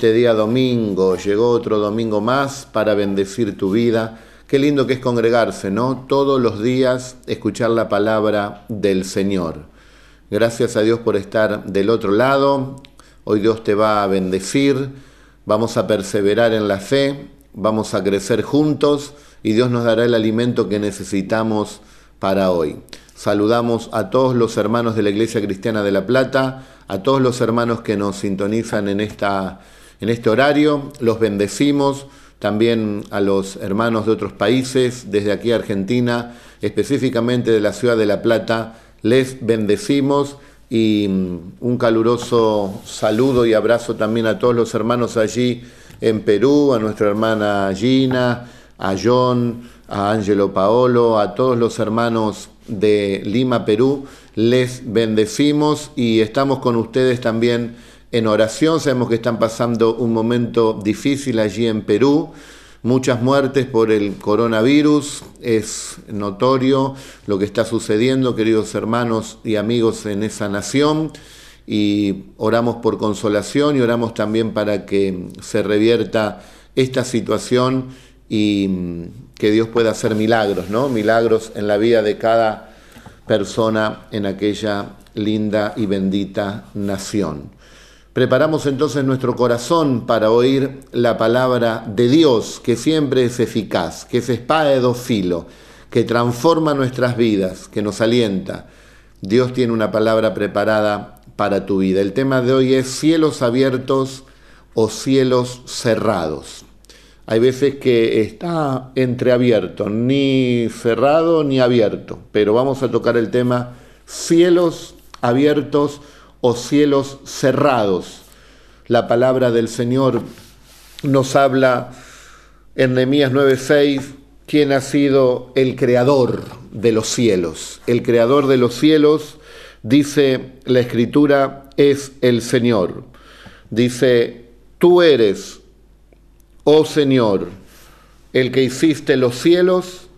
este día domingo. Llegó otro domingo más para bendecir tu vida. Qué lindo que es congregarse, ¿no? Todos los días escuchar la palabra del Señor. Gracias a Dios por estar del otro lado. Hoy Dios te va a bendecir. Vamos a perseverar en la fe. Vamos a crecer juntos y Dios nos dará el alimento que necesitamos para hoy. Saludamos a todos los hermanos de la Iglesia Cristiana de La Plata, a todos los hermanos que nos sintonizan en, esta, en este horario, los bendecimos, también a los hermanos de otros países, desde aquí a Argentina, específicamente de la ciudad de La Plata, les bendecimos y mm, un caluroso saludo y abrazo también a todos los hermanos allí en Perú, a nuestra hermana Gina, a John, a Angelo Paolo, a todos los hermanos de Lima, Perú. Les bendecimos y estamos con ustedes también en oración. Sabemos que están pasando un momento difícil allí en Perú. Muchas muertes por el coronavirus. Es notorio lo que está sucediendo, queridos hermanos y amigos en esa nación. Y oramos por consolación y oramos también para que se revierta esta situación y que Dios pueda hacer milagros, ¿no? Milagros en la vida de cada persona en aquella linda y bendita nación. Preparamos entonces nuestro corazón para oír la palabra de Dios, que siempre es eficaz, que es espada de dos filos, que transforma nuestras vidas, que nos alienta. Dios tiene una palabra preparada para tu vida. El tema de hoy es cielos abiertos o cielos cerrados hay veces que está entreabierto, ni cerrado ni abierto, pero vamos a tocar el tema cielos abiertos o cielos cerrados. La palabra del Señor nos habla en Nehemías 9:6 quién ha sido el creador de los cielos. El creador de los cielos, dice la escritura, es el Señor. Dice, tú eres oh Señor, el que hiciste los cielos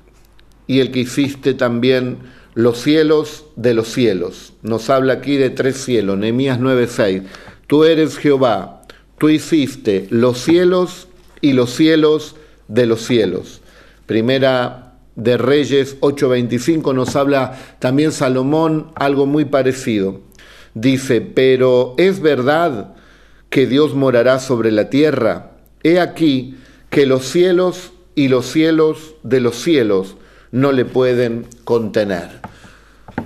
y el que hiciste también los cielos de los cielos. Nos habla aquí de tres cielos, Nehemías 9:6. Tú eres Jehová, tú hiciste los cielos y los cielos de los cielos. Primera de Reyes 8:25 nos habla también Salomón algo muy parecido. Dice, pero es verdad que Dios morará sobre la tierra He aquí que los cielos y los cielos de los cielos no le pueden contener.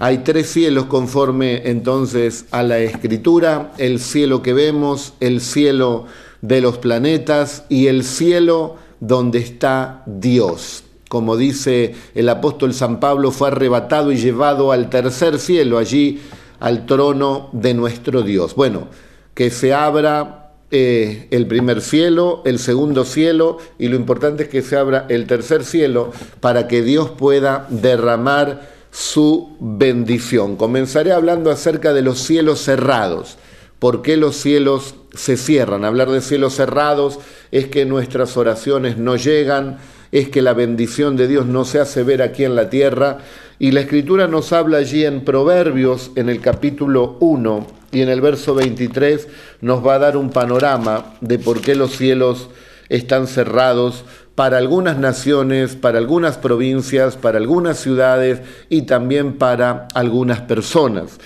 Hay tres cielos conforme entonces a la escritura, el cielo que vemos, el cielo de los planetas y el cielo donde está Dios. Como dice el apóstol San Pablo, fue arrebatado y llevado al tercer cielo, allí al trono de nuestro Dios. Bueno, que se abra eh, el primer cielo, el segundo cielo y lo importante es que se abra el tercer cielo para que Dios pueda derramar su bendición. Comenzaré hablando acerca de los cielos cerrados. ¿Por qué los cielos se cierran? Hablar de cielos cerrados es que nuestras oraciones no llegan, es que la bendición de Dios no se hace ver aquí en la tierra. Y la escritura nos habla allí en Proverbios, en el capítulo 1, y en el verso 23 nos va a dar un panorama de por qué los cielos están cerrados para algunas naciones, para algunas provincias, para algunas ciudades y también para algunas personas.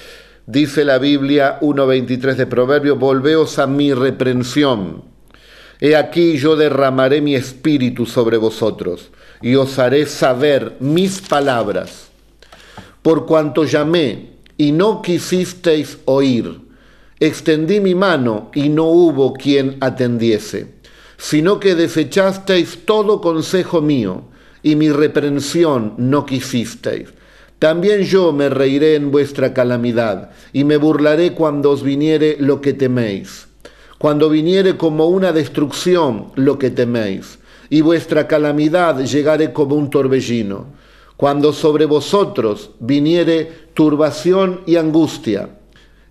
Dice la Biblia 1.23 de Proverbios, volveos a mi reprensión. He aquí yo derramaré mi espíritu sobre vosotros y os haré saber mis palabras. Por cuanto llamé y no quisisteis oír. Extendí mi mano y no hubo quien atendiese, sino que desechasteis todo consejo mío y mi reprensión no quisisteis. También yo me reiré en vuestra calamidad y me burlaré cuando os viniere lo que teméis, cuando viniere como una destrucción lo que teméis, y vuestra calamidad llegare como un torbellino cuando sobre vosotros viniere turbación y angustia.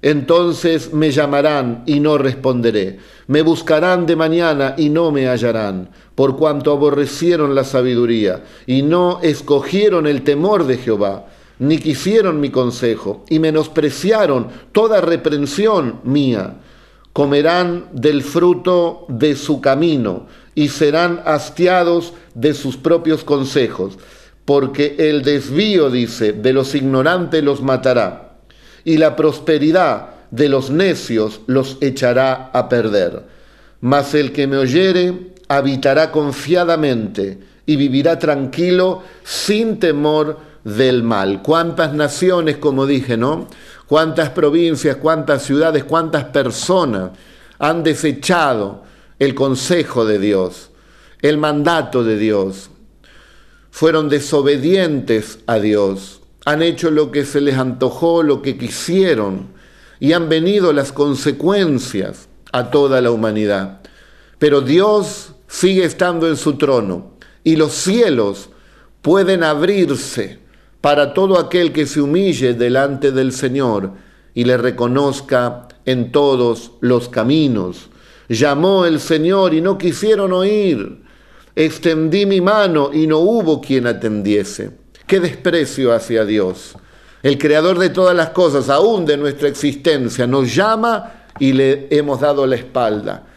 Entonces me llamarán y no responderé. Me buscarán de mañana y no me hallarán, por cuanto aborrecieron la sabiduría y no escogieron el temor de Jehová, ni quisieron mi consejo y menospreciaron toda reprensión mía comerán del fruto de su camino y serán hastiados de sus propios consejos, porque el desvío, dice, de los ignorantes los matará, y la prosperidad de los necios los echará a perder. Mas el que me oyere habitará confiadamente y vivirá tranquilo sin temor del mal. ¿Cuántas naciones, como dije, no? ¿Cuántas provincias, cuántas ciudades, cuántas personas han desechado el consejo de Dios, el mandato de Dios? Fueron desobedientes a Dios, han hecho lo que se les antojó, lo que quisieron, y han venido las consecuencias a toda la humanidad. Pero Dios sigue estando en su trono y los cielos pueden abrirse para todo aquel que se humille delante del Señor y le reconozca en todos los caminos. Llamó el Señor y no quisieron oír. Extendí mi mano y no hubo quien atendiese. Qué desprecio hacia Dios. El creador de todas las cosas, aún de nuestra existencia, nos llama y le hemos dado la espalda.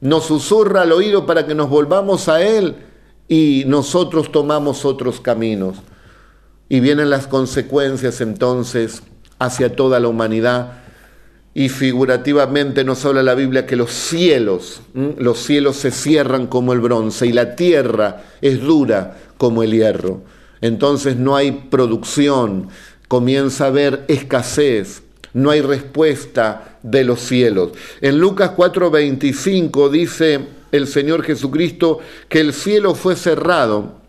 Nos susurra al oído para que nos volvamos a Él y nosotros tomamos otros caminos. Y vienen las consecuencias entonces hacia toda la humanidad. Y figurativamente nos habla la Biblia que los cielos, los cielos se cierran como el bronce y la tierra es dura como el hierro. Entonces no hay producción, comienza a haber escasez, no hay respuesta de los cielos. En Lucas 4:25 dice el Señor Jesucristo que el cielo fue cerrado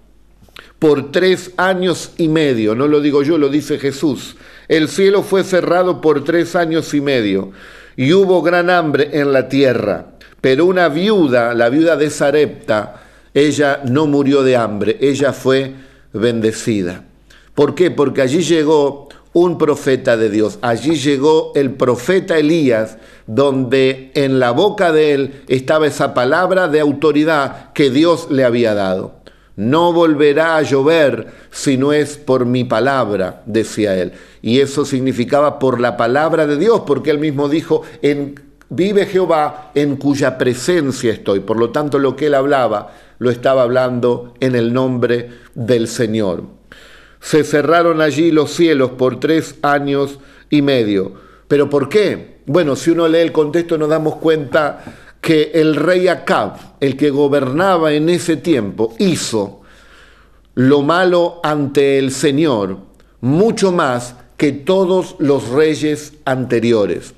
por tres años y medio, no lo digo yo, lo dice Jesús. El cielo fue cerrado por tres años y medio y hubo gran hambre en la tierra. Pero una viuda, la viuda de Sarepta, ella no murió de hambre, ella fue bendecida. ¿Por qué? Porque allí llegó un profeta de Dios. Allí llegó el profeta Elías, donde en la boca de él estaba esa palabra de autoridad que Dios le había dado. No volverá a llover si no es por mi palabra, decía él. Y eso significaba por la palabra de Dios, porque él mismo dijo, en, vive Jehová en cuya presencia estoy. Por lo tanto, lo que él hablaba, lo estaba hablando en el nombre del Señor se cerraron allí los cielos por tres años y medio. ¿Pero por qué? Bueno, si uno lee el contexto nos damos cuenta que el rey Acab, el que gobernaba en ese tiempo, hizo lo malo ante el Señor mucho más que todos los reyes anteriores.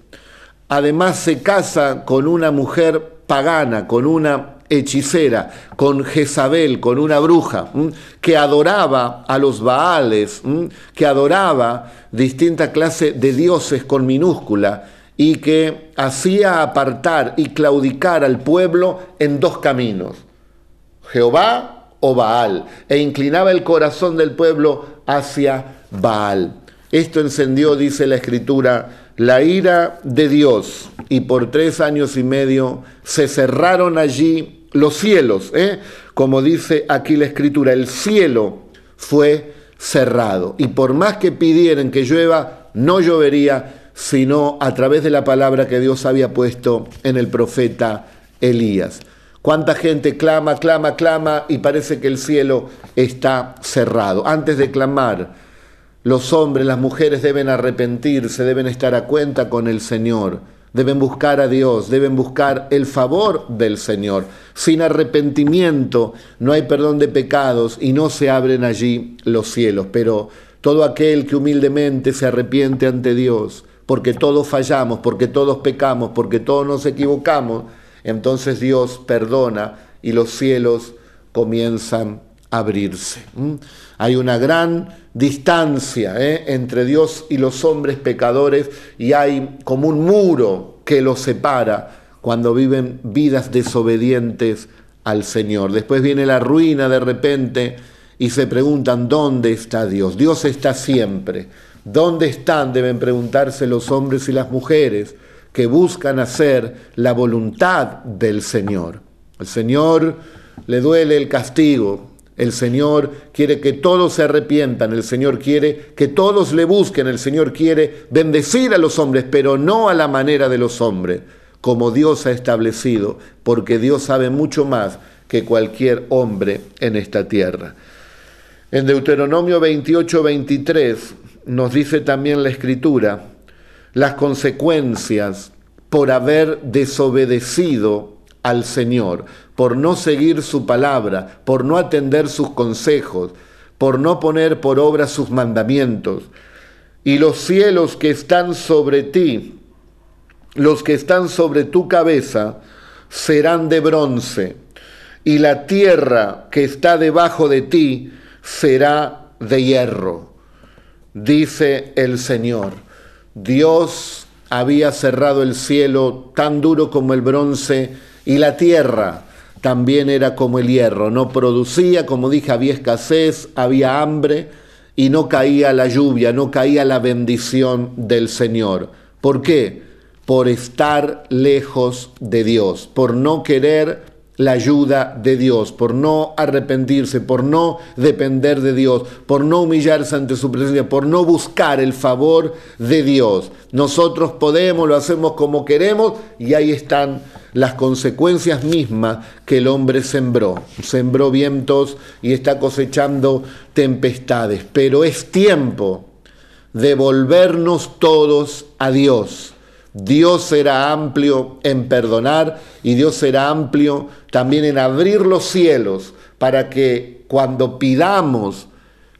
Además se casa con una mujer pagana, con una hechicera, con Jezabel, con una bruja, que adoraba a los Baales, que adoraba distinta clase de dioses con minúscula y que hacía apartar y claudicar al pueblo en dos caminos, Jehová o Baal, e inclinaba el corazón del pueblo hacia Baal. Esto encendió, dice la escritura, la ira de Dios y por tres años y medio se cerraron allí los cielos, ¿eh? como dice aquí la escritura, el cielo fue cerrado y por más que pidieran que llueva, no llovería, sino a través de la palabra que Dios había puesto en el profeta Elías. ¿Cuánta gente clama, clama, clama y parece que el cielo está cerrado? Antes de clamar, los hombres, las mujeres deben arrepentirse, deben estar a cuenta con el Señor, deben buscar a Dios, deben buscar el favor del Señor. Sin arrepentimiento no hay perdón de pecados y no se abren allí los cielos. Pero todo aquel que humildemente se arrepiente ante Dios, porque todos fallamos, porque todos pecamos, porque todos nos equivocamos, entonces Dios perdona y los cielos comienzan a abrirse. Hay una gran distancia ¿eh? entre Dios y los hombres pecadores y hay como un muro que los separa cuando viven vidas desobedientes al Señor. Después viene la ruina de repente y se preguntan, ¿dónde está Dios? Dios está siempre. ¿Dónde están? Deben preguntarse los hombres y las mujeres que buscan hacer la voluntad del Señor. El Señor le duele el castigo, el Señor quiere que todos se arrepientan, el Señor quiere que todos le busquen, el Señor quiere bendecir a los hombres, pero no a la manera de los hombres, como Dios ha establecido, porque Dios sabe mucho más que cualquier hombre en esta tierra. En Deuteronomio 28, 23 nos dice también la escritura las consecuencias por haber desobedecido al Señor, por no seguir su palabra, por no atender sus consejos, por no poner por obra sus mandamientos. Y los cielos que están sobre ti, los que están sobre tu cabeza, serán de bronce, y la tierra que está debajo de ti será de hierro, dice el Señor. Dios había cerrado el cielo tan duro como el bronce y la tierra también era como el hierro, no producía, como dije, había escasez, había hambre y no caía la lluvia, no caía la bendición del Señor. ¿Por qué? Por estar lejos de Dios, por no querer la ayuda de Dios, por no arrepentirse, por no depender de Dios, por no humillarse ante su presencia, por no buscar el favor de Dios. Nosotros podemos, lo hacemos como queremos y ahí están las consecuencias mismas que el hombre sembró. Sembró vientos y está cosechando tempestades, pero es tiempo de volvernos todos a Dios Dios será amplio en perdonar y Dios será amplio también en abrir los cielos para que cuando pidamos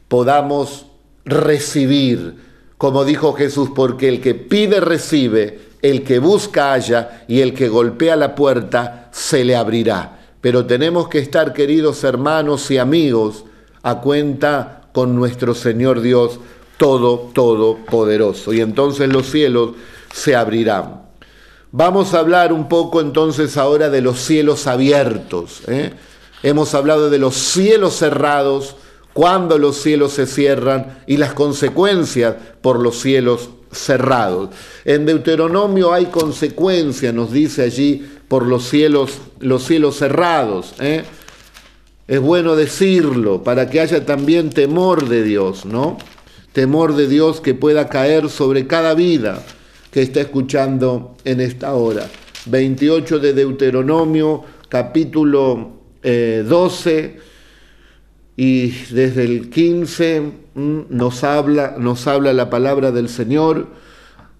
podamos recibir, como dijo Jesús, porque el que pide recibe, el que busca halla y el que golpea la puerta se le abrirá. Pero tenemos que estar, queridos hermanos y amigos, a cuenta con nuestro Señor Dios todo, todopoderoso. Y entonces los cielos se abrirán. Vamos a hablar un poco entonces ahora de los cielos abiertos. ¿eh? Hemos hablado de los cielos cerrados, cuando los cielos se cierran y las consecuencias por los cielos cerrados. En Deuteronomio hay consecuencias, nos dice allí, por los cielos, los cielos cerrados. ¿eh? Es bueno decirlo para que haya también temor de Dios, ¿no? Temor de Dios que pueda caer sobre cada vida que está escuchando en esta hora. 28 de Deuteronomio, capítulo 12, eh, y desde el 15 mm, nos habla, nos habla la palabra del Señor,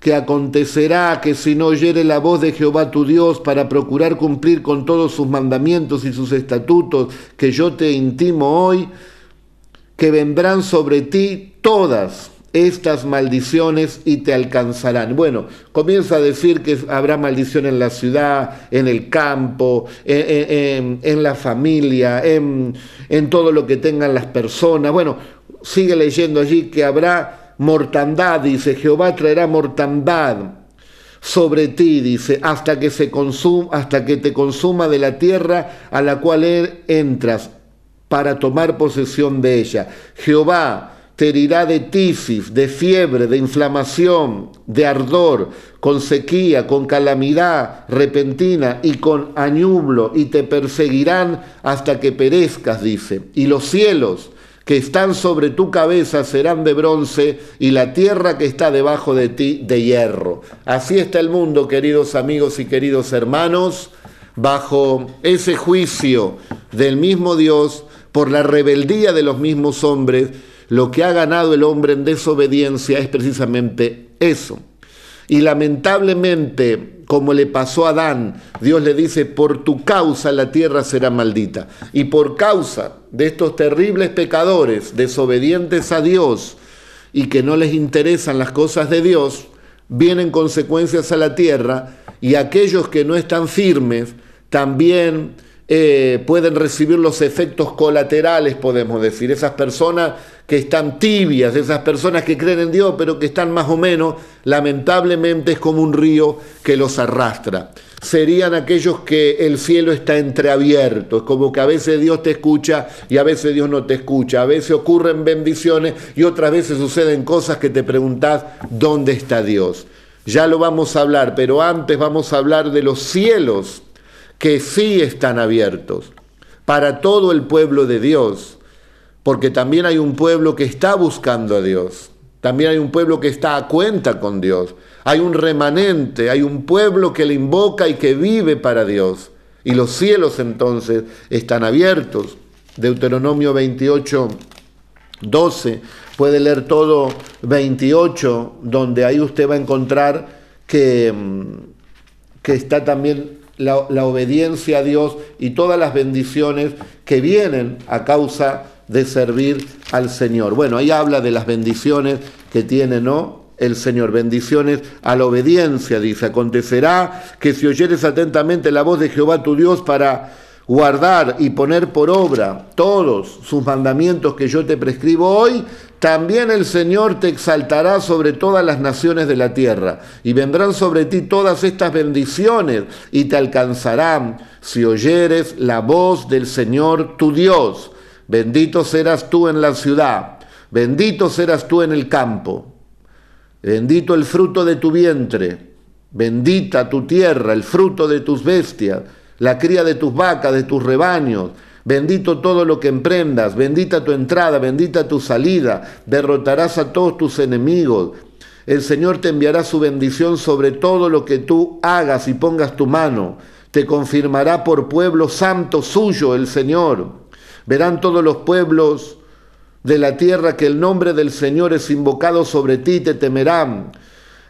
que acontecerá que si no oyere la voz de Jehová tu Dios para procurar cumplir con todos sus mandamientos y sus estatutos que yo te intimo hoy, que vendrán sobre ti todas estas maldiciones y te alcanzarán. Bueno, comienza a decir que habrá maldición en la ciudad, en el campo, en, la familia, en, en todo lo que tengan las personas. Bueno, sigue leyendo allí que habrá mortandad, dice, Jehová traerá mortandad sobre ti, dice, hasta que se consuma, hasta que te consuma de la tierra a la cual entras para tomar posesión de ella. Jehová te herirá de tifis, de fiebre, de inflamación, de ardor, con sequía, con calamidad repentina y con añublo, y te perseguirán hasta que perezcas, dice. Y los cielos que están sobre tu cabeza serán de bronce, y la tierra que está debajo de ti de hierro. Así está el mundo, queridos amigos y queridos hermanos, bajo ese juicio del mismo Dios por la rebeldía de los mismos hombres, lo que ha ganado el hombre en desobediencia es precisamente eso. Y lamentablemente, como le pasó a Adán, Dios le dice, por tu causa la tierra será maldita. Y por causa de estos terribles pecadores, desobedientes a Dios y que no les interesan las cosas de Dios, vienen consecuencias a la tierra y aquellos que no están firmes también eh, pueden recibir los efectos colaterales, podemos decir. Esas personas que están tibias, esas personas que creen en Dios, pero que están más o menos, lamentablemente es como un río que los arrastra. Serían aquellos que el cielo está entreabierto, es como que a veces Dios te escucha y a veces Dios no te escucha, a veces ocurren bendiciones y otras veces suceden cosas que te preguntas, ¿dónde está Dios? Ya lo vamos a hablar, pero antes vamos a hablar de los cielos que sí están abiertos para todo el pueblo de Dios, porque también hay un pueblo que está buscando a Dios. también hay un pueblo que está a cuenta con Dios. Hay un remanente, hay un pueblo que le invoca y que vive para Dios. Y los cielos entonces están abiertos. Deuteronomio 28, 12, puede leer todo 28, donde ahí usted va a encontrar que, mm, que está también la, obediencia a Dios y todas las bendiciones que vienen a causa de servir al Señor. Bueno, ahí habla de las bendiciones que tiene, ¿no? El Señor, bendiciones a la obediencia, dice, acontecerá que si oyeres atentamente la voz de Jehová tu Dios para guardar y poner por obra todos sus mandamientos que yo te prescribo hoy, también el Señor te exaltará sobre todas las naciones de la tierra, y vendrán sobre ti todas estas bendiciones, y te alcanzarán si oyeres la voz del Señor tu Dios. Bendito serás tú en la ciudad, bendito serás tú en el campo, bendito el fruto de tu vientre, bendita tu tierra, el fruto de tus bestias, la cría de tus vacas, de tus rebaños, Bendito todo lo que emprendas, bendita tu entrada, bendita tu salida, derrotarás a todos tus enemigos. El Señor te enviará su bendición sobre todo lo que tú hagas y pongas tu mano. Te confirmará por pueblo santo suyo el Señor. Verán todos los pueblos de la tierra que el nombre del Señor es invocado sobre ti, te temerán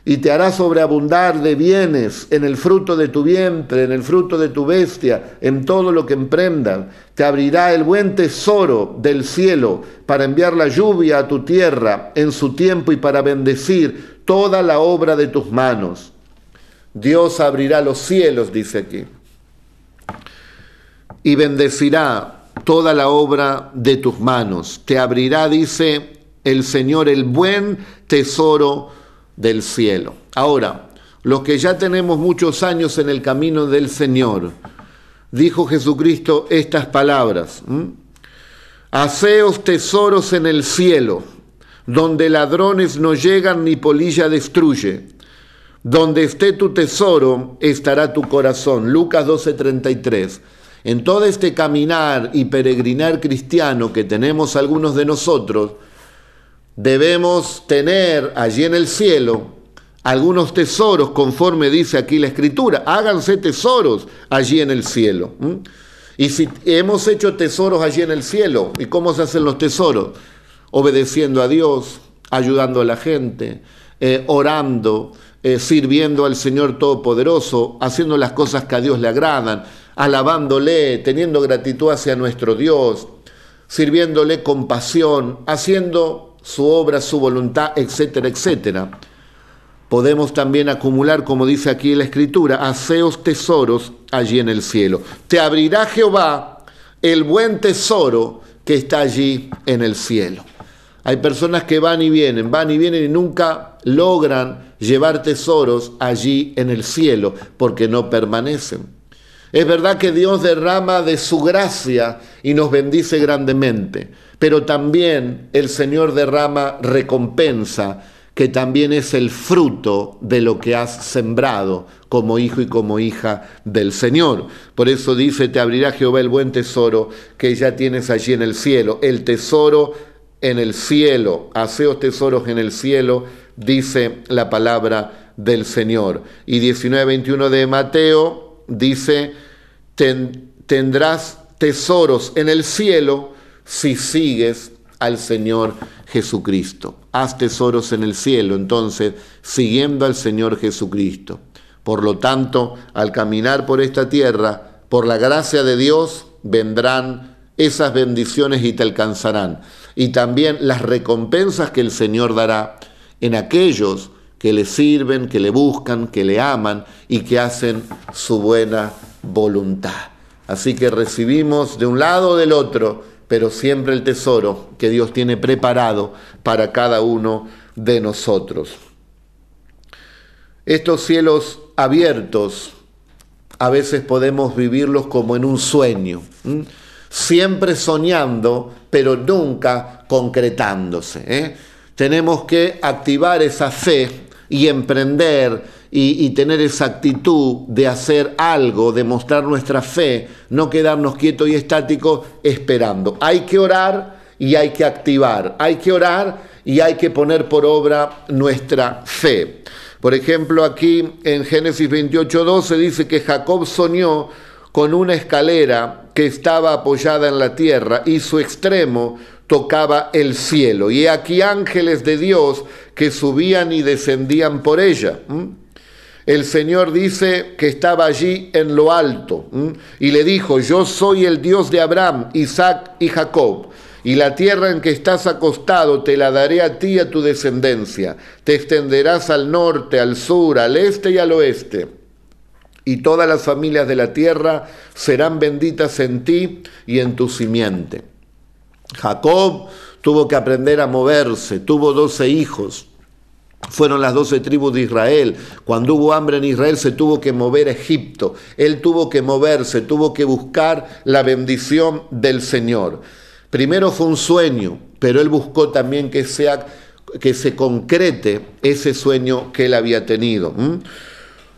y te hará sobreabundar de bienes en el fruto de tu vientre, en el fruto de tu bestia, en todo lo que emprendas. Te abrirá el buen tesoro del cielo para enviar la lluvia a tu tierra en su tiempo y para bendecir toda la obra de tus manos. Dios abrirá los cielos, dice aquí, y bendecirá toda la obra de tus manos. Te abrirá, dice el Señor, el buen tesoro del cielo. Ahora, los que ya tenemos muchos años en el camino del Señor, dijo Jesucristo estas palabras, Haceos tesoros en el cielo, donde ladrones no llegan ni polilla destruye. Donde esté tu tesoro, estará tu corazón. Lucas 12:33. En todo este caminar y peregrinar cristiano que tenemos algunos de nosotros, debemos tener allí en el cielo algunos tesoros, conforme dice aquí la escritura. Háganse tesoros allí en el cielo. Y si hemos hecho tesoros allí en el cielo, ¿y cómo se hacen los tesoros? Obedeciendo a Dios, ayudando a la gente, eh, orando, eh, sirviendo al Señor Todopoderoso, haciendo las cosas que a Dios le agradan, alabándole, teniendo gratitud hacia nuestro Dios, sirviéndole con pasión, haciendo su obra, su voluntad, etcétera, etcétera. Podemos también acumular, como dice aquí la escritura, aseos tesoros allí en el cielo. Te abrirá Jehová el buen tesoro que está allí en el cielo. Hay personas que van y vienen, van y vienen y nunca logran llevar tesoros allí en el cielo porque no permanecen. Es verdad que Dios derrama de su gracia y nos bendice grandemente, pero también el Señor derrama recompensa, que también es el fruto de lo que has sembrado como hijo y como hija del Señor. Por eso dice, te abrirá Jehová el buen tesoro que ya tienes allí en el cielo. El tesoro en el cielo, haceos tesoros en el cielo, dice la palabra del Señor. Y 19-21 de Mateo dice, tendrás tesoros en el cielo si sigues al Señor Jesucristo. Haz tesoros en el cielo, entonces, siguiendo al Señor Jesucristo. Por lo tanto, al caminar por esta tierra, por la gracia de Dios, vendrán esas bendiciones y te alcanzarán. Y también las recompensas que el Señor dará en aquellos que le sirven, que le buscan, que le aman y que hacen su buena voluntad. Así que recibimos de un lado o del otro, pero siempre el tesoro que Dios tiene preparado para cada uno de nosotros. Estos cielos abiertos a veces podemos vivirlos como en un sueño, siempre soñando, pero nunca concretándose. ¿eh? Tenemos que activar esa fe y emprender y, tener esa actitud de hacer algo, de mostrar nuestra fe, no quedarnos quietos y estáticos esperando. Hay que orar y hay que activar. Hay que orar y hay que poner por obra nuestra fe. Por ejemplo, aquí en Génesis 28:12 dice que Jacob soñó con una escalera que estaba apoyada en la tierra y su extremo tocaba el cielo. Y aquí ángeles de Dios que subían y descendían por ella. El Señor dice que estaba allí en lo alto y le dijo, yo soy el Dios de Abraham, Isaac y Jacob y la tierra en que estás acostado te la daré a ti y a tu descendencia. Te extenderás al norte, al sur, al este y al oeste. Y todas las familias de la tierra serán benditas en ti y en tu simiente. Jacob tuvo que aprender a moverse, tuvo doce hijos. Fueron las doce tribus de Israel. Cuando hubo hambre en Israel se tuvo que mover a Egipto. Él tuvo que moverse, tuvo que buscar la bendición del Señor. Primero fue un sueño, pero él buscó también que, sea, que se concrete ese sueño que él había tenido.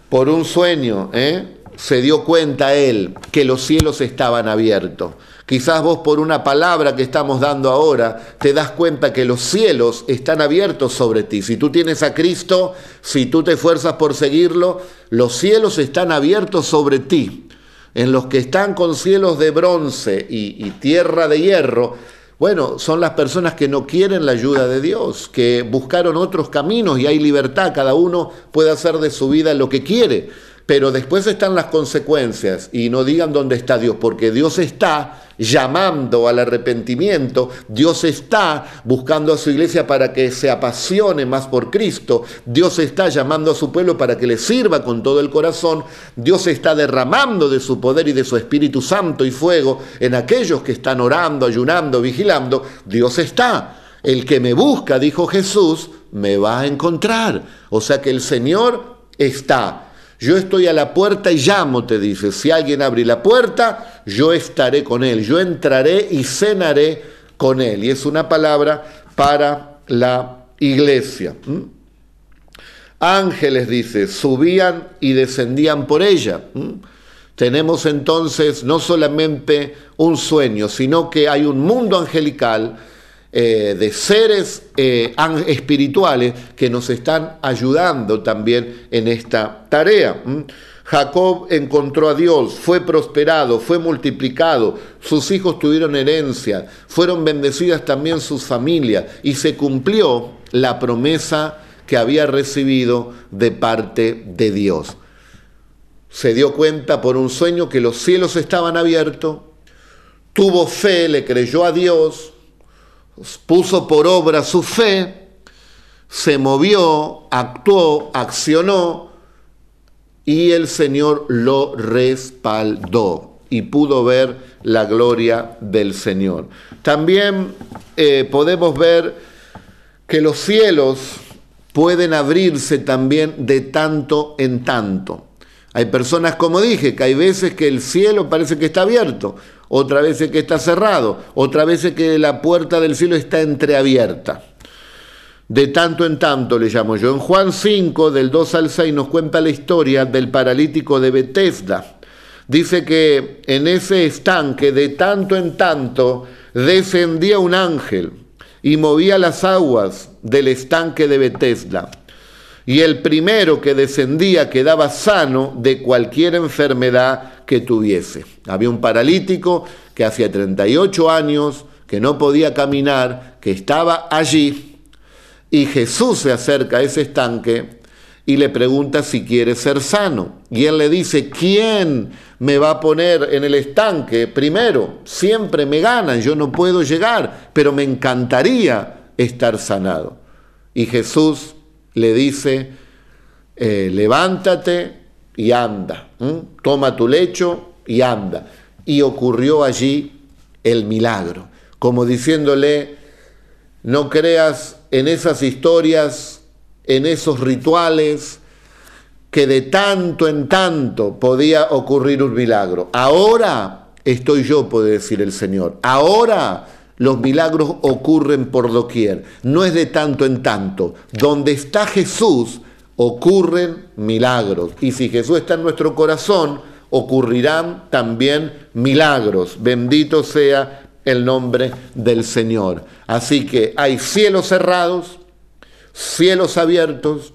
Por un sueño, ¿eh? se dio cuenta él que los cielos estaban abiertos. Quizás vos por una palabra que estamos dando ahora te das cuenta que los cielos están abiertos sobre ti. Si tú tienes a Cristo, si tú te esfuerzas por seguirlo, los cielos están abiertos sobre ti. En los que están con cielos de bronce y, tierra de hierro, bueno, son las personas que no quieren la ayuda de Dios, que buscaron otros caminos y hay libertad, cada uno puede hacer de su vida lo que quiere, pero después están las consecuencias y no digan dónde está Dios, porque Dios está llamando al arrepentimiento, Dios está buscando a su iglesia para que se apasione más por Cristo, Dios está llamando a su pueblo para que le sirva con todo el corazón, Dios está derramando de su poder y de su Espíritu Santo y fuego en aquellos que están orando, ayunando, vigilando, Dios está. El que me busca, dijo Jesús, me va a encontrar. O sea que el Señor está yo estoy a la puerta y llamo, te dice. Si alguien abre la puerta, yo estaré con él. Yo entraré y cenaré con él. Y es una palabra para la iglesia. Ángeles, dice, subían y descendían por ella. Tenemos entonces no solamente un sueño, sino que hay un mundo angelical eh, de seres eh, espirituales que nos están ayudando también en esta tarea. Jacob encontró a Dios, fue prosperado, fue multiplicado, sus hijos tuvieron herencia, fueron bendecidas también sus familias y se cumplió la promesa que había recibido de parte de Dios. Se dio cuenta por un sueño que los cielos estaban abiertos, tuvo fe, le creyó a Dios, puso por obra su fe, se movió, actuó, accionó y el Señor lo respaldó y pudo ver la gloria del Señor. También eh, podemos ver que los cielos pueden abrirse también de tanto en tanto. Hay personas, como dije, que hay veces que el cielo parece que está abierto, otra vez que está cerrado, otra vez que la puerta del cielo está entreabierta. De tanto en tanto le llamo yo. En Juan 5, del 2 al 6, nos cuenta la historia del paralítico de Bethesda. Dice que en ese estanque, de tanto en tanto, descendía un ángel y movía las aguas del estanque de Bethesda y el primero que descendía quedaba sano de cualquier enfermedad que tuviese. Había un paralítico que hacía 38 años, que no podía caminar, que estaba allí, y Jesús se acerca a ese estanque y le pregunta si quiere ser sano. Y él le dice, ¿quién me va a poner en el estanque primero? Siempre me ganan, yo no puedo llegar, pero me encantaría estar sanado. Y Jesús le dice, eh, levántate y anda, toma tu lecho y anda. Y ocurrió allí el milagro, como diciéndole, no creas en esas historias, en esos rituales, que de tanto en tanto podía ocurrir un milagro. Ahora estoy yo, puede decir el Señor. Ahora los milagros ocurren por doquier, no es de tanto en tanto. Donde está Jesús, ocurren milagros. Y si Jesús está en nuestro corazón, ocurrirán también milagros. Bendito sea el nombre del Señor. Así que hay cielos cerrados, cielos abiertos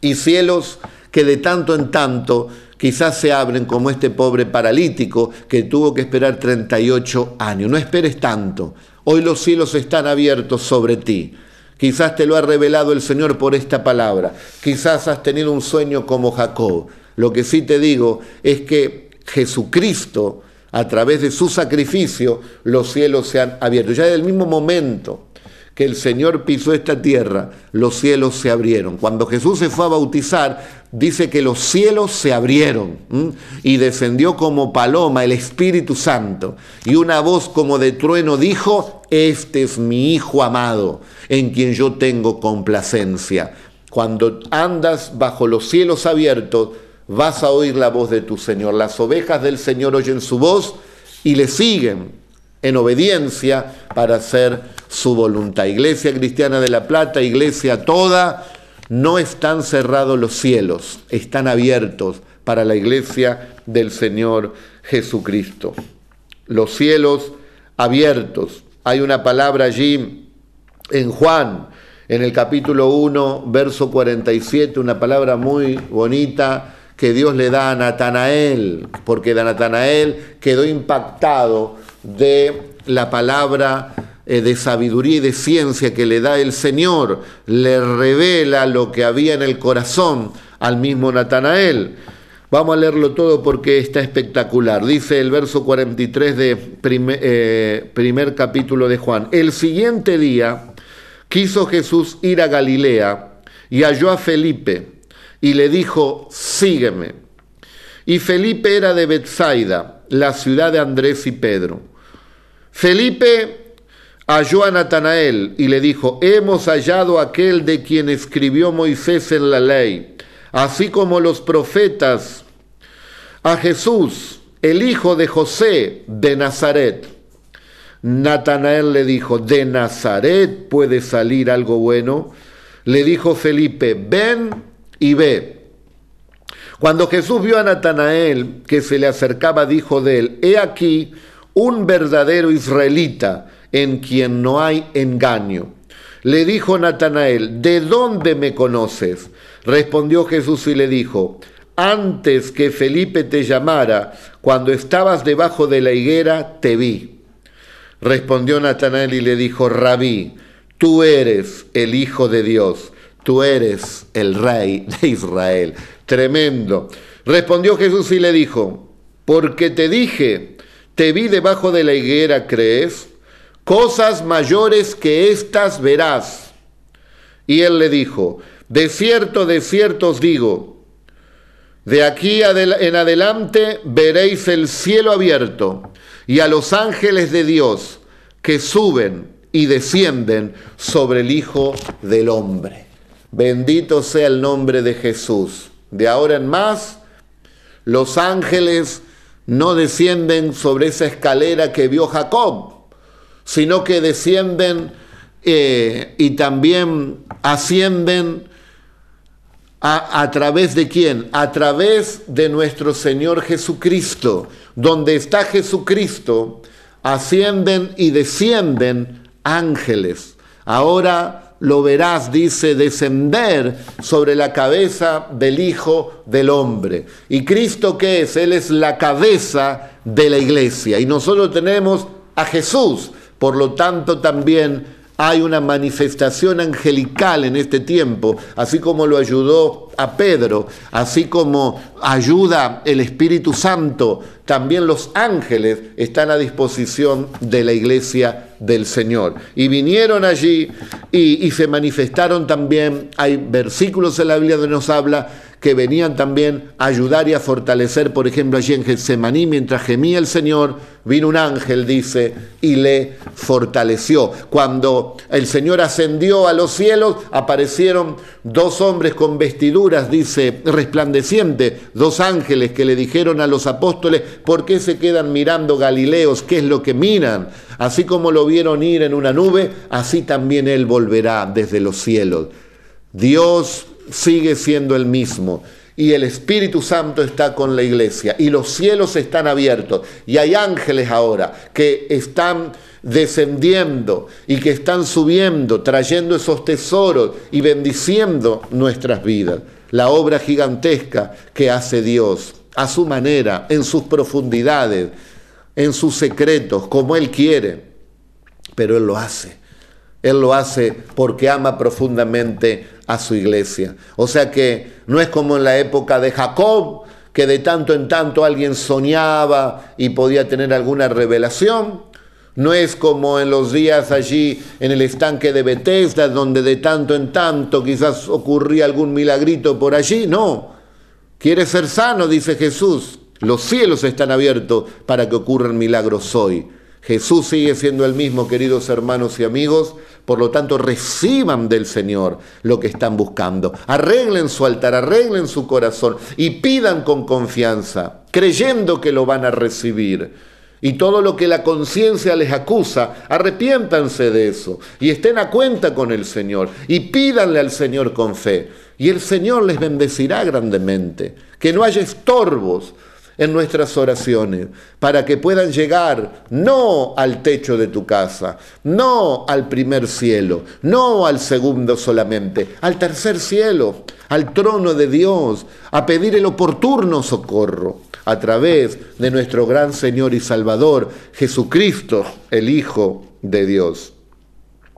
y cielos que de tanto en tanto quizás se abren como este pobre paralítico que tuvo que esperar 38 años. No esperes tanto. Hoy los cielos están abiertos sobre ti. Quizás te lo ha revelado el Señor por esta palabra. Quizás has tenido un sueño como Jacob. Lo que sí te digo es que Jesucristo, a través de su sacrificio, los cielos se han abierto. Ya desde el mismo momento que el Señor pisó esta tierra, los cielos se abrieron. Cuando Jesús se fue a bautizar, dice que los cielos se abrieron y descendió como paloma el Espíritu Santo. Y una voz como de trueno dijo, este es mi Hijo amado, en quien yo tengo complacencia. Cuando andas bajo los cielos abiertos, vas a oír la voz de tu Señor. Las ovejas del Señor oyen su voz y le siguen en obediencia para hacer su voluntad. Iglesia Cristiana de la Plata, iglesia toda, no están cerrados los cielos, están abiertos para la iglesia del Señor Jesucristo. Los cielos abiertos. Hay una palabra allí en Juan, en el capítulo 1, verso 47, una palabra muy bonita que Dios le da a Natanael, porque Natanael quedó impactado de la palabra eh, de sabiduría y de ciencia que le da el Señor, le revela lo que había en el corazón al mismo Natanael. Vamos a leerlo todo porque está espectacular. Dice el verso 43 de primer, eh, primer capítulo de Juan. El siguiente día quiso Jesús ir a Galilea y halló a Felipe y le dijo, sígueme. Y Felipe era de Bethsaida, la ciudad de Andrés y Pedro. Felipe halló a Natanael y le dijo, hemos hallado aquel de quien escribió Moisés en la ley, así como los profetas, a Jesús, el hijo de José de Nazaret. Natanael le dijo, ¿de Nazaret puede salir algo bueno? Le dijo Felipe, ven y ve. Cuando Jesús vio a Natanael que se le acercaba, dijo de él, he aquí un verdadero israelita en quien no hay engaño. Le dijo Natanael, ¿de dónde me conoces? Respondió Jesús y le dijo, antes que Felipe te llamara, cuando estabas debajo de la higuera, te vi. Respondió Natanael y le dijo, Rabí, tú eres el Hijo de Dios tú eres el rey de Israel. Tremendo. Respondió Jesús y le dijo, porque te dije, te vi debajo de la higuera, ¿crees? Cosas mayores que estas verás. Y él le dijo, de cierto, de cierto os digo, de aquí en adelante veréis el cielo abierto y a los ángeles de Dios que suben y descienden sobre el Hijo del Hombre. Bendito sea el nombre de Jesús. De ahora en más, los ángeles no descienden sobre esa escalera que vio Jacob, sino que descienden eh, y también ascienden a, a, través de quién? A través de nuestro Señor Jesucristo. Donde está Jesucristo, ascienden y descienden ángeles. Ahora lo verás, dice, descender sobre la cabeza del Hijo del Hombre. ¿Y Cristo qué es? Él es la cabeza de la iglesia. Y nosotros tenemos a Jesús. Por lo tanto, también hay una manifestación angelical en este tiempo, así como lo ayudó a Pedro, así como ayuda el Espíritu Santo, también los ángeles están a disposición de la iglesia del Señor. Y vinieron allí y, se manifestaron también, hay versículos en la Biblia donde nos habla que venían también a ayudar y a fortalecer, por ejemplo, allí en Getsemaní, mientras gemía el Señor, vino un ángel, dice, y le fortaleció. Cuando el Señor ascendió a los cielos, aparecieron dos hombres con vestiduras, dice, resplandecientes, dos ángeles que le dijeron a los apóstoles, ¿por qué se quedan mirando Galileos? ¿Qué es lo que miran? Así como lo vieron ir en una nube, así también Él volverá desde los cielos. Dios sigue siendo el mismo. y el Espíritu Santo está con la iglesia y los cielos están abiertos y hay ángeles ahora que están descendiendo y que están subiendo, trayendo esos tesoros y bendiciendo nuestras vidas. La obra gigantesca que hace Dios a su manera, en sus profundidades, en sus secretos, como Él quiere, pero Él lo hace. Él lo hace porque ama profundamente a su iglesia. O sea que no es como en la época de Jacob, que de tanto en tanto alguien soñaba y podía tener alguna revelación. No es como en los días allí en el estanque de Bethesda, donde de tanto en tanto quizás ocurría algún milagrito por allí. No. Quiere ser sano, dice Jesús. Los cielos están abiertos para que ocurran milagros hoy. Jesús sigue siendo el mismo, queridos hermanos y amigos. Por lo tanto, reciban del Señor lo que están buscando. Arreglen su altar, arreglen su corazón y pidan con confianza, creyendo que lo van a recibir. Y todo lo que la conciencia les acusa, arrepiéntanse de eso y estén a cuenta con el Señor y pídanle al Señor con fe. Y el Señor les bendecirá grandemente. Que no haya estorbos, en nuestras oraciones, para que puedan llegar no al techo de tu casa, no al primer cielo, no al segundo solamente, al tercer cielo, al trono de Dios, a pedir el oportuno socorro a través de nuestro gran Señor y Salvador, Jesucristo, el Hijo de Dios.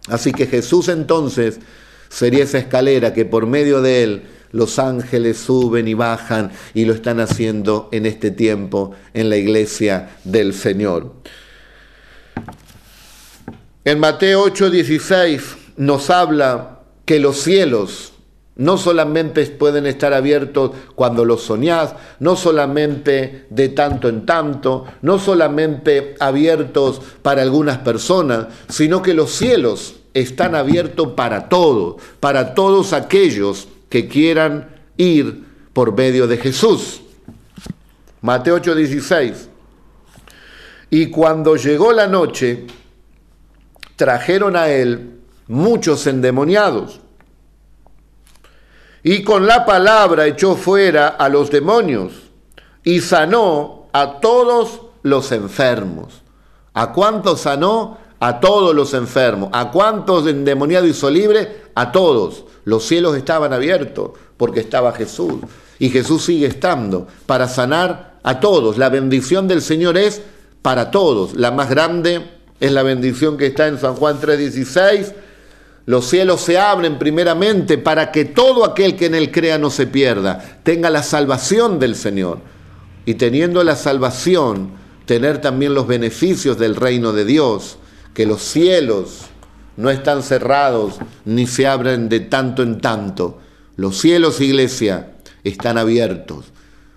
Así que Jesús entonces sería esa escalera que por medio de él los ángeles suben y bajan y lo están haciendo en este tiempo en la iglesia del Señor. En Mateo 8:16 nos habla que los cielos no solamente pueden estar abiertos cuando los soñás, no solamente de tanto en tanto, no solamente abiertos para algunas personas, sino que los cielos están abiertos para todos, para todos aquellos que quieran ir por medio de Jesús. Mateo 8:16. Y cuando llegó la noche, trajeron a él muchos endemoniados. Y con la palabra echó fuera a los demonios y sanó a todos los enfermos. ¿A cuántos sanó? A todos los enfermos. ¿A cuántos endemoniados hizo libre? A todos. Los cielos estaban abiertos porque estaba Jesús. Y Jesús sigue estando para sanar a todos. La bendición del Señor es para todos. La más grande es la bendición que está en San Juan 3:16. Los cielos se abren primeramente para que todo aquel que en él crea no se pierda, tenga la salvación del Señor. Y teniendo la salvación, tener también los beneficios del reino de Dios, que los cielos no están cerrados ni se abren de tanto en tanto. Los cielos, iglesia, están abiertos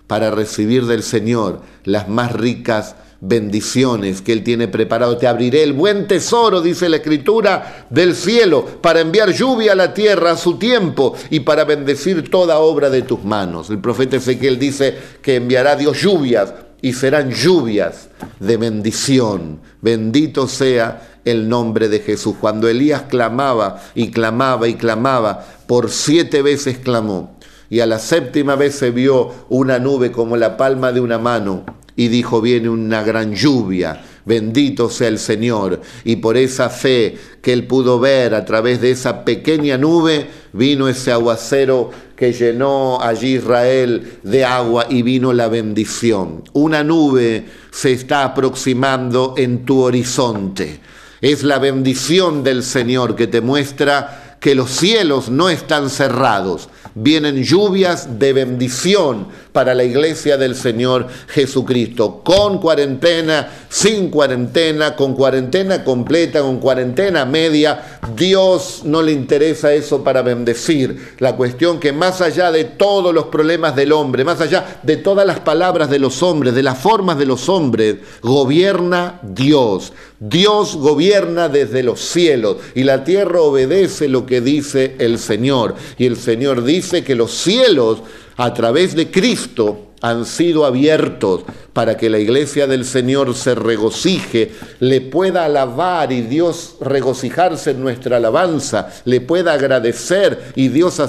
para recibir del Señor las más ricas bendiciones que Él tiene preparado. Te abriré el buen tesoro, dice la Escritura, del cielo, para enviar lluvia a la tierra a su tiempo y para bendecir toda obra de tus manos. El profeta Ezequiel dice que enviará Dios lluvias y serán lluvias de bendición. Bendito sea el nombre de Jesús. Cuando Elías clamaba y clamaba y clamaba, por siete veces clamó. Y a la séptima vez se vio una nube como la palma de una mano y dijo, viene una gran lluvia. Bendito sea el Señor. Y por esa fe que él pudo ver a través de esa pequeña nube, vino ese aguacero que llenó allí Israel de agua y vino la bendición. Una nube se está aproximando en tu horizonte. Es la bendición del Señor que te muestra que los cielos no están cerrados, vienen lluvias de bendición para la iglesia del Señor Jesucristo, con cuarentena, sin cuarentena, con cuarentena completa, con cuarentena media. Dios no le interesa eso para bendecir. La cuestión que más allá de todos los problemas del hombre, más allá de todas las palabras de los hombres, de las formas de los hombres, gobierna Dios. Dios gobierna desde los cielos y la tierra obedece lo que dice el Señor. Y el Señor dice que los cielos a través de Cristo han sido abiertos para que la iglesia del Señor se regocije, le pueda alabar y Dios regocijarse en nuestra alabanza, le pueda agradecer y Dios,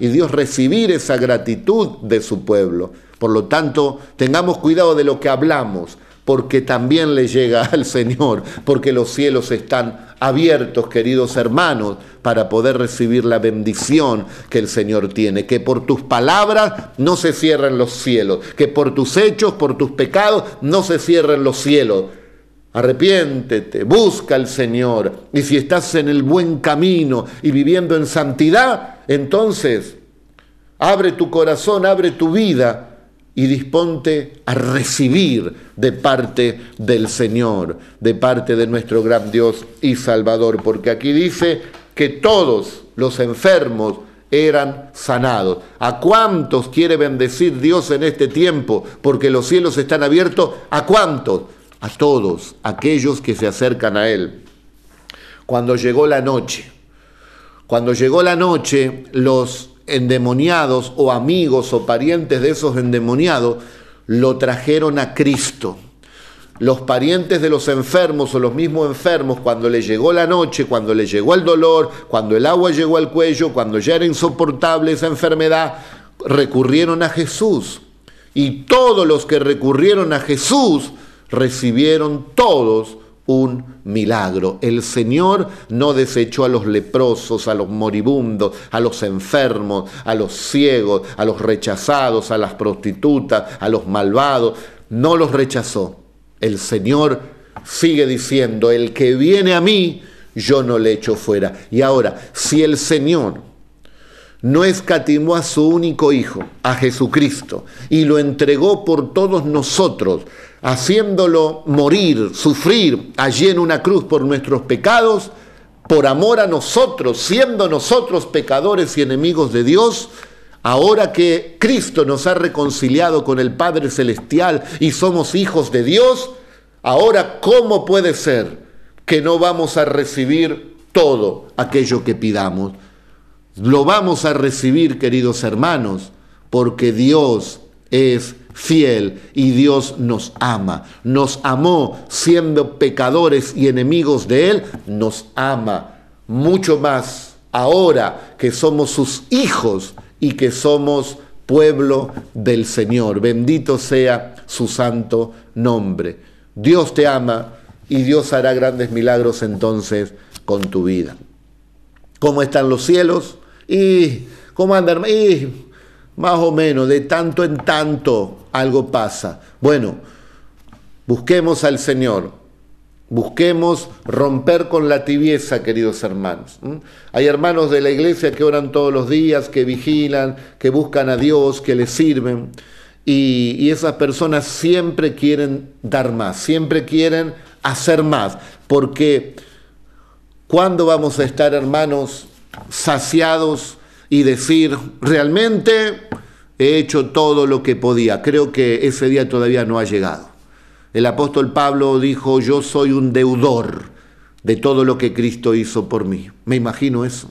y Dios recibir esa gratitud de su pueblo. Por lo tanto, tengamos cuidado de lo que hablamos, porque también le llega al Señor, porque los cielos están abiertos, queridos hermanos, para poder recibir la bendición que el Señor tiene. Que por tus palabras no se cierren los cielos, que por tus hechos, por tus pecados, no se cierren los cielos. Arrepiéntete, busca al Señor. Y si estás en el buen camino y viviendo en santidad, entonces abre tu corazón, abre tu vida y disponte a recibir de parte del Señor, de parte de nuestro gran Dios y Salvador, porque aquí dice que todos los enfermos eran sanados. ¿A cuántos quiere bendecir Dios en este tiempo? Porque los cielos están abiertos. ¿A cuántos? A todos, aquellos que se acercan a Él. Cuando llegó la noche, cuando llegó la noche, los endemoniados o amigos o parientes de esos endemoniados lo trajeron a Cristo. Los parientes de los enfermos o los mismos enfermos, cuando le llegó la noche, cuando le llegó el dolor, cuando el agua llegó al cuello, cuando ya era insoportable esa enfermedad, recurrieron a Jesús. Y todos los que recurrieron a Jesús recibieron todos un milagro. El Señor no desechó a los leprosos, a los moribundos, a los enfermos, a los ciegos, a los rechazados, a las prostitutas, a los malvados. No los rechazó. El Señor sigue diciendo, el que viene a mí, yo no le echo fuera. Y ahora, si el Señor no escatimó a su único Hijo, a Jesucristo, y lo entregó por todos nosotros, haciéndolo morir, sufrir allí en una cruz por nuestros pecados, por amor a nosotros, siendo nosotros pecadores y enemigos de Dios, ahora que Cristo nos ha reconciliado con el Padre Celestial y somos hijos de Dios, ahora ¿cómo puede ser que no vamos a recibir todo aquello que pidamos? Lo vamos a recibir, queridos hermanos, porque Dios es fiel y Dios nos ama. Nos amó siendo pecadores y enemigos de Él, nos ama mucho más ahora que somos sus hijos y que somos pueblo del Señor. Bendito sea su santo nombre. Dios te ama y Dios hará grandes milagros entonces con tu vida. ¿Cómo están los cielos? ¿Y cómo andan? Y más o menos, de tanto en tanto algo pasa. Bueno, busquemos al Señor, busquemos romper con la tibieza, queridos hermanos. Hay hermanos de la iglesia que oran todos los días, que vigilan, que buscan a Dios, que le sirven. Y, y esas personas siempre quieren dar más, siempre quieren hacer más, porque ¿cuándo vamos a estar, hermanos, saciados y decir, realmente he hecho todo lo que podía. Creo que ese día todavía no ha llegado. El apóstol Pablo dijo, yo soy un deudor de todo lo que Cristo hizo por mí. Me imagino eso.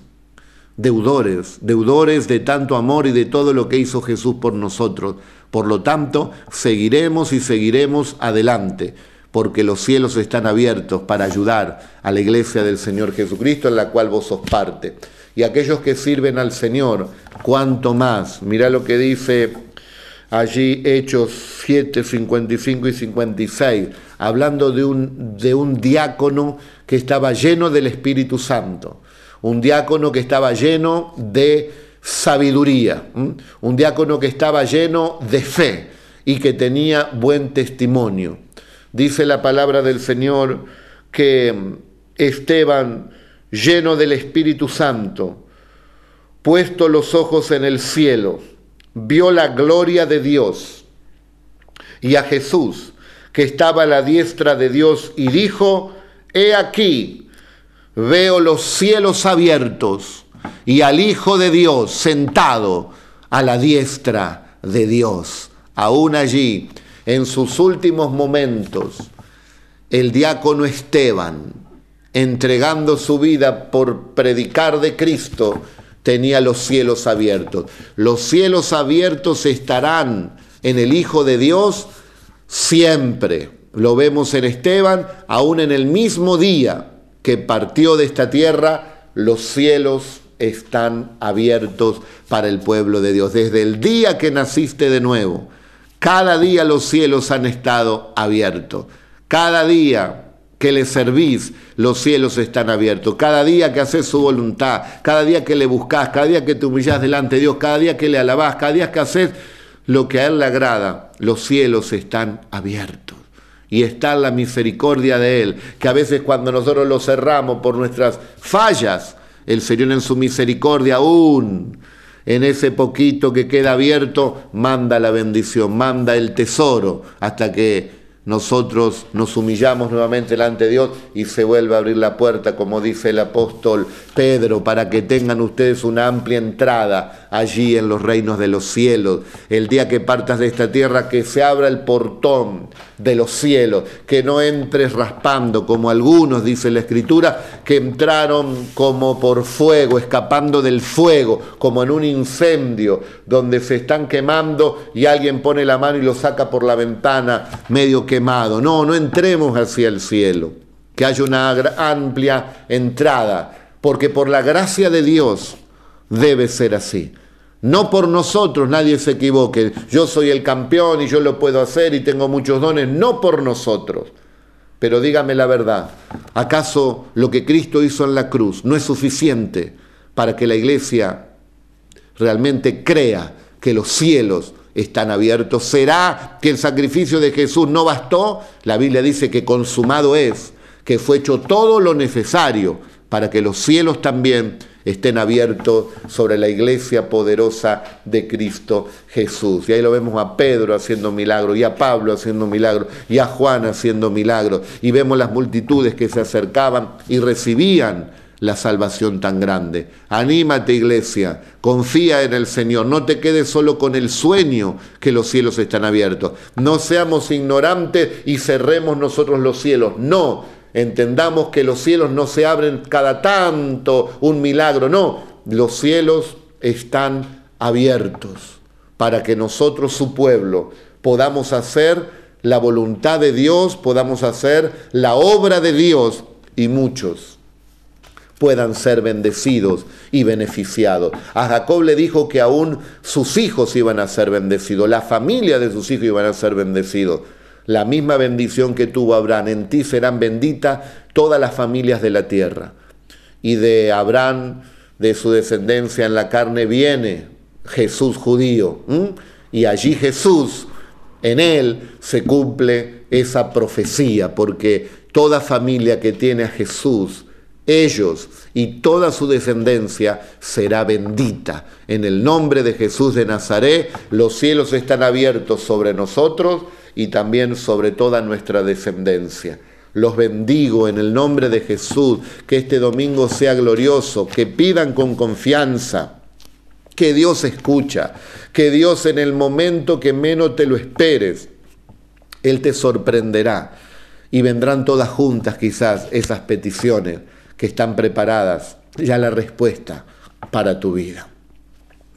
Deudores, deudores de tanto amor y de todo lo que hizo Jesús por nosotros. Por lo tanto, seguiremos y seguiremos adelante, porque los cielos están abiertos para ayudar a la iglesia del Señor Jesucristo, en la cual vos sos parte y aquellos que sirven al Señor, cuanto más. Mira lo que dice allí Hechos 7, 55 y 56, hablando de un, de un diácono que estaba lleno del Espíritu Santo, un diácono que estaba lleno de sabiduría, un diácono que estaba lleno de fe y que tenía buen testimonio. Dice la palabra del Señor que Esteban lleno del Espíritu Santo, puesto los ojos en el cielo, vio la gloria de Dios y a Jesús, que estaba a la diestra de Dios, y dijo, He aquí, veo los cielos abiertos y al Hijo de Dios sentado a la diestra de Dios. Aún allí, en sus últimos momentos, el diácono Esteban, entregando su vida por predicar de Cristo, tenía los cielos abiertos. Los cielos abiertos estarán en el Hijo de Dios, siempre. Lo vemos en Esteban, aún en el mismo día que partió de esta tierra, los cielos están abiertos para el pueblo de Dios. Desde el día que naciste de nuevo, cada día los cielos han estado abiertos. Cada día que le servís, los cielos están abiertos. Cada día que haces su voluntad, cada día que le buscas, cada día que te humillás delante de Dios, cada día que le alabás, cada día que haces lo que a Él le agrada, los cielos están abiertos. Y está la misericordia de Él, que a veces cuando nosotros lo cerramos por nuestras fallas, el Señor en su misericordia aún en ese poquito que queda abierto, manda la bendición, manda el tesoro, hasta que nosotros nos humillamos nuevamente delante de Dios y se vuelve a abrir la puerta, como dice el apóstol Pedro, para que tengan ustedes una amplia entrada allí en los reinos de los cielos. El día que partas de esta tierra, que se abra el portón de los cielos, que no entres raspando como algunos, dice la escritura, que entraron como por fuego, escapando del fuego, como en un incendio, donde se están quemando y alguien pone la mano y lo saca por la ventana medio No, no entremos hacia el cielo, que haya una amplia entrada, porque por la gracia de Dios debe ser así. No por nosotros, nadie se equivoque. Yo soy el campeón y yo lo puedo hacer y tengo muchos dones. No por nosotros. Pero dígame la verdad. ¿Acaso lo que Cristo hizo en la cruz no es suficiente para que la iglesia realmente crea que los cielos están abiertos? ¿Será que el sacrificio de Jesús no bastó? La Biblia dice que consumado es, que fue hecho todo lo necesario para que los cielos también estén abiertos sobre la iglesia poderosa de Cristo Jesús. Y ahí lo vemos a Pedro haciendo milagros, y a Pablo haciendo milagros, y a Juan haciendo milagros. Y vemos las multitudes que se acercaban y recibían la salvación tan grande. Anímate iglesia, confía en el Señor, no te quedes solo con el sueño que los cielos están abiertos. No seamos ignorantes y cerremos nosotros los cielos. No, Entendamos que los cielos no se abren cada tanto un milagro, no, los cielos están abiertos para que nosotros, su pueblo, podamos hacer la voluntad de Dios, podamos hacer la obra de Dios y muchos puedan ser bendecidos y beneficiados. A Jacob le dijo que aún sus hijos iban a ser bendecidos, la familia de sus hijos iban a ser bendecidos la misma bendición que tuvo Abraham. En ti serán benditas todas las familias de la tierra. Y de Abraham, de su descendencia en la carne, viene Jesús judío. Y allí Jesús, en él se cumple esa profecía, porque toda familia que tiene a Jesús, ellos y toda su descendencia será bendita. En el nombre de Jesús de Nazaret, los cielos están abiertos sobre nosotros y también sobre toda nuestra descendencia. Los bendigo en el nombre de Jesús, que este domingo sea glorioso, que pidan con confianza, que Dios escucha, que Dios en el momento que menos te lo esperes, Él te sorprenderá y vendrán todas juntas quizás esas peticiones que están preparadas, ya la respuesta para tu vida.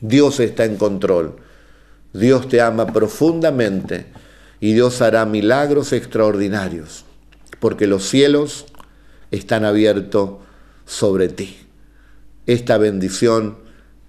Dios está en control, Dios te ama profundamente y Dios hará milagros extraordinarios, porque los cielos están abiertos sobre ti. Esta bendición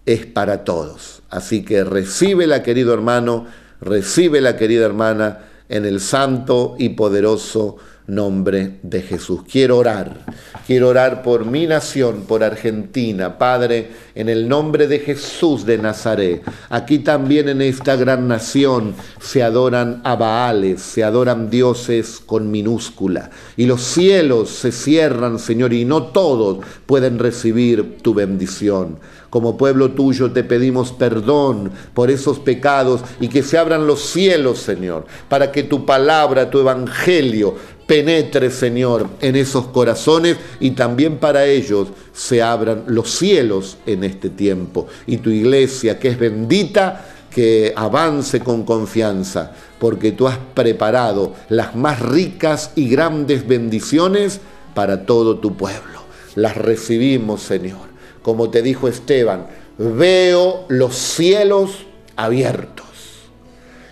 es para todos. Así que recíbela, querido hermano, recíbela, querida hermana, en el santo y poderoso nombre de Jesús. Quiero orar, quiero orar por mi nación, por Argentina, Padre, en el nombre de Jesús de Nazaret. Aquí también en esta gran nación se adoran a Baales, se adoran dioses con minúscula. Y los cielos se cierran, Señor, y no todos pueden recibir tu bendición. Como pueblo tuyo te pedimos perdón por esos pecados y que se abran los cielos, Señor, para que tu palabra, tu evangelio penetre, Señor, en esos corazones y también para ellos se abran los cielos en este tiempo. Y tu iglesia, que es bendita, que avance con confianza, porque tú has preparado las más ricas y grandes bendiciones para todo tu pueblo. Las recibimos, Señor. Como te dijo Esteban, veo los cielos abiertos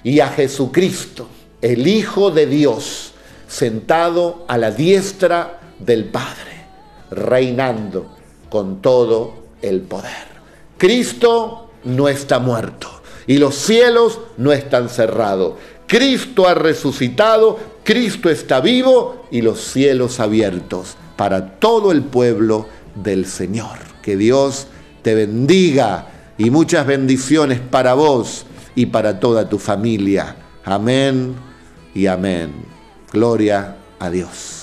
y a Jesucristo, el Hijo de Dios, sentado a la diestra del Padre, reinando con todo el poder. Cristo no está muerto y los cielos no están cerrados. Cristo ha resucitado, Cristo está vivo y los cielos abiertos para todo el pueblo del Señor. Que Dios te bendiga y muchas bendiciones para vos y para toda tu familia. Amén y amén. Gloria a Dios.